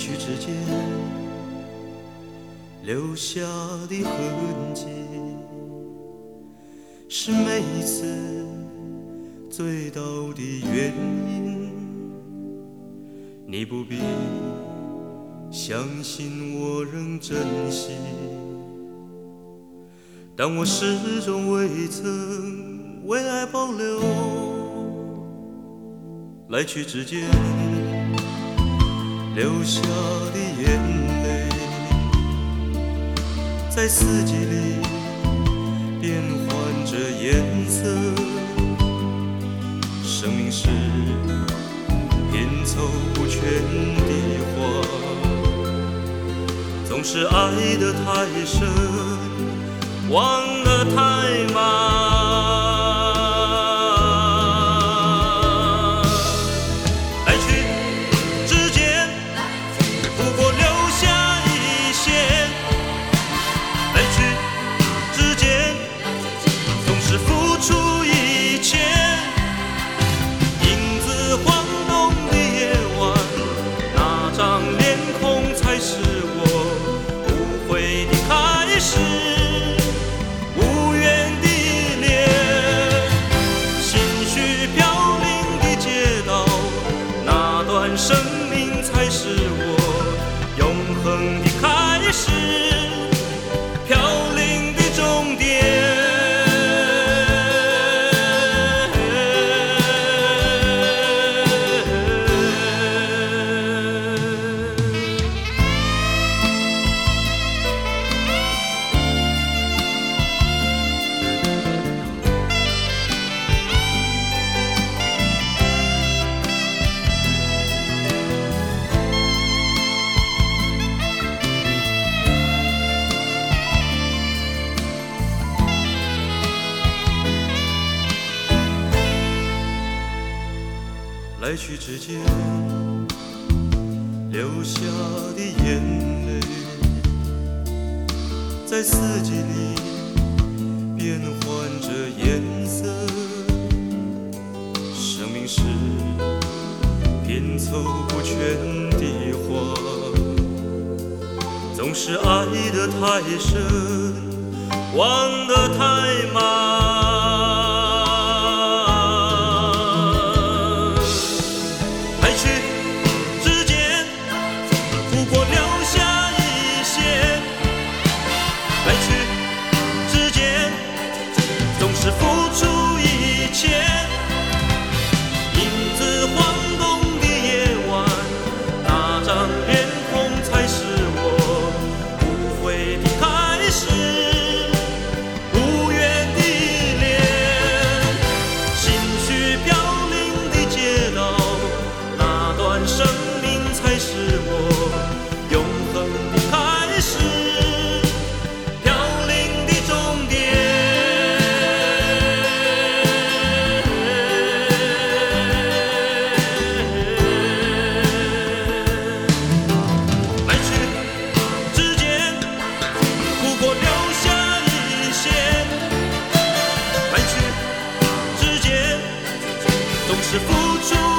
去之间留下的痕迹，是每一次醉倒的原因。你不必相信我仍珍惜，但我始终未曾为爱保留。来去之间留下的眼泪，在四季里变换着颜色。生命是拼凑不全的花，总是爱得太深，忘得太来去之间流下的眼泪，在四季里变换着颜色。生命是拼凑不全的花，总是爱得太深，忘得太慢。是付出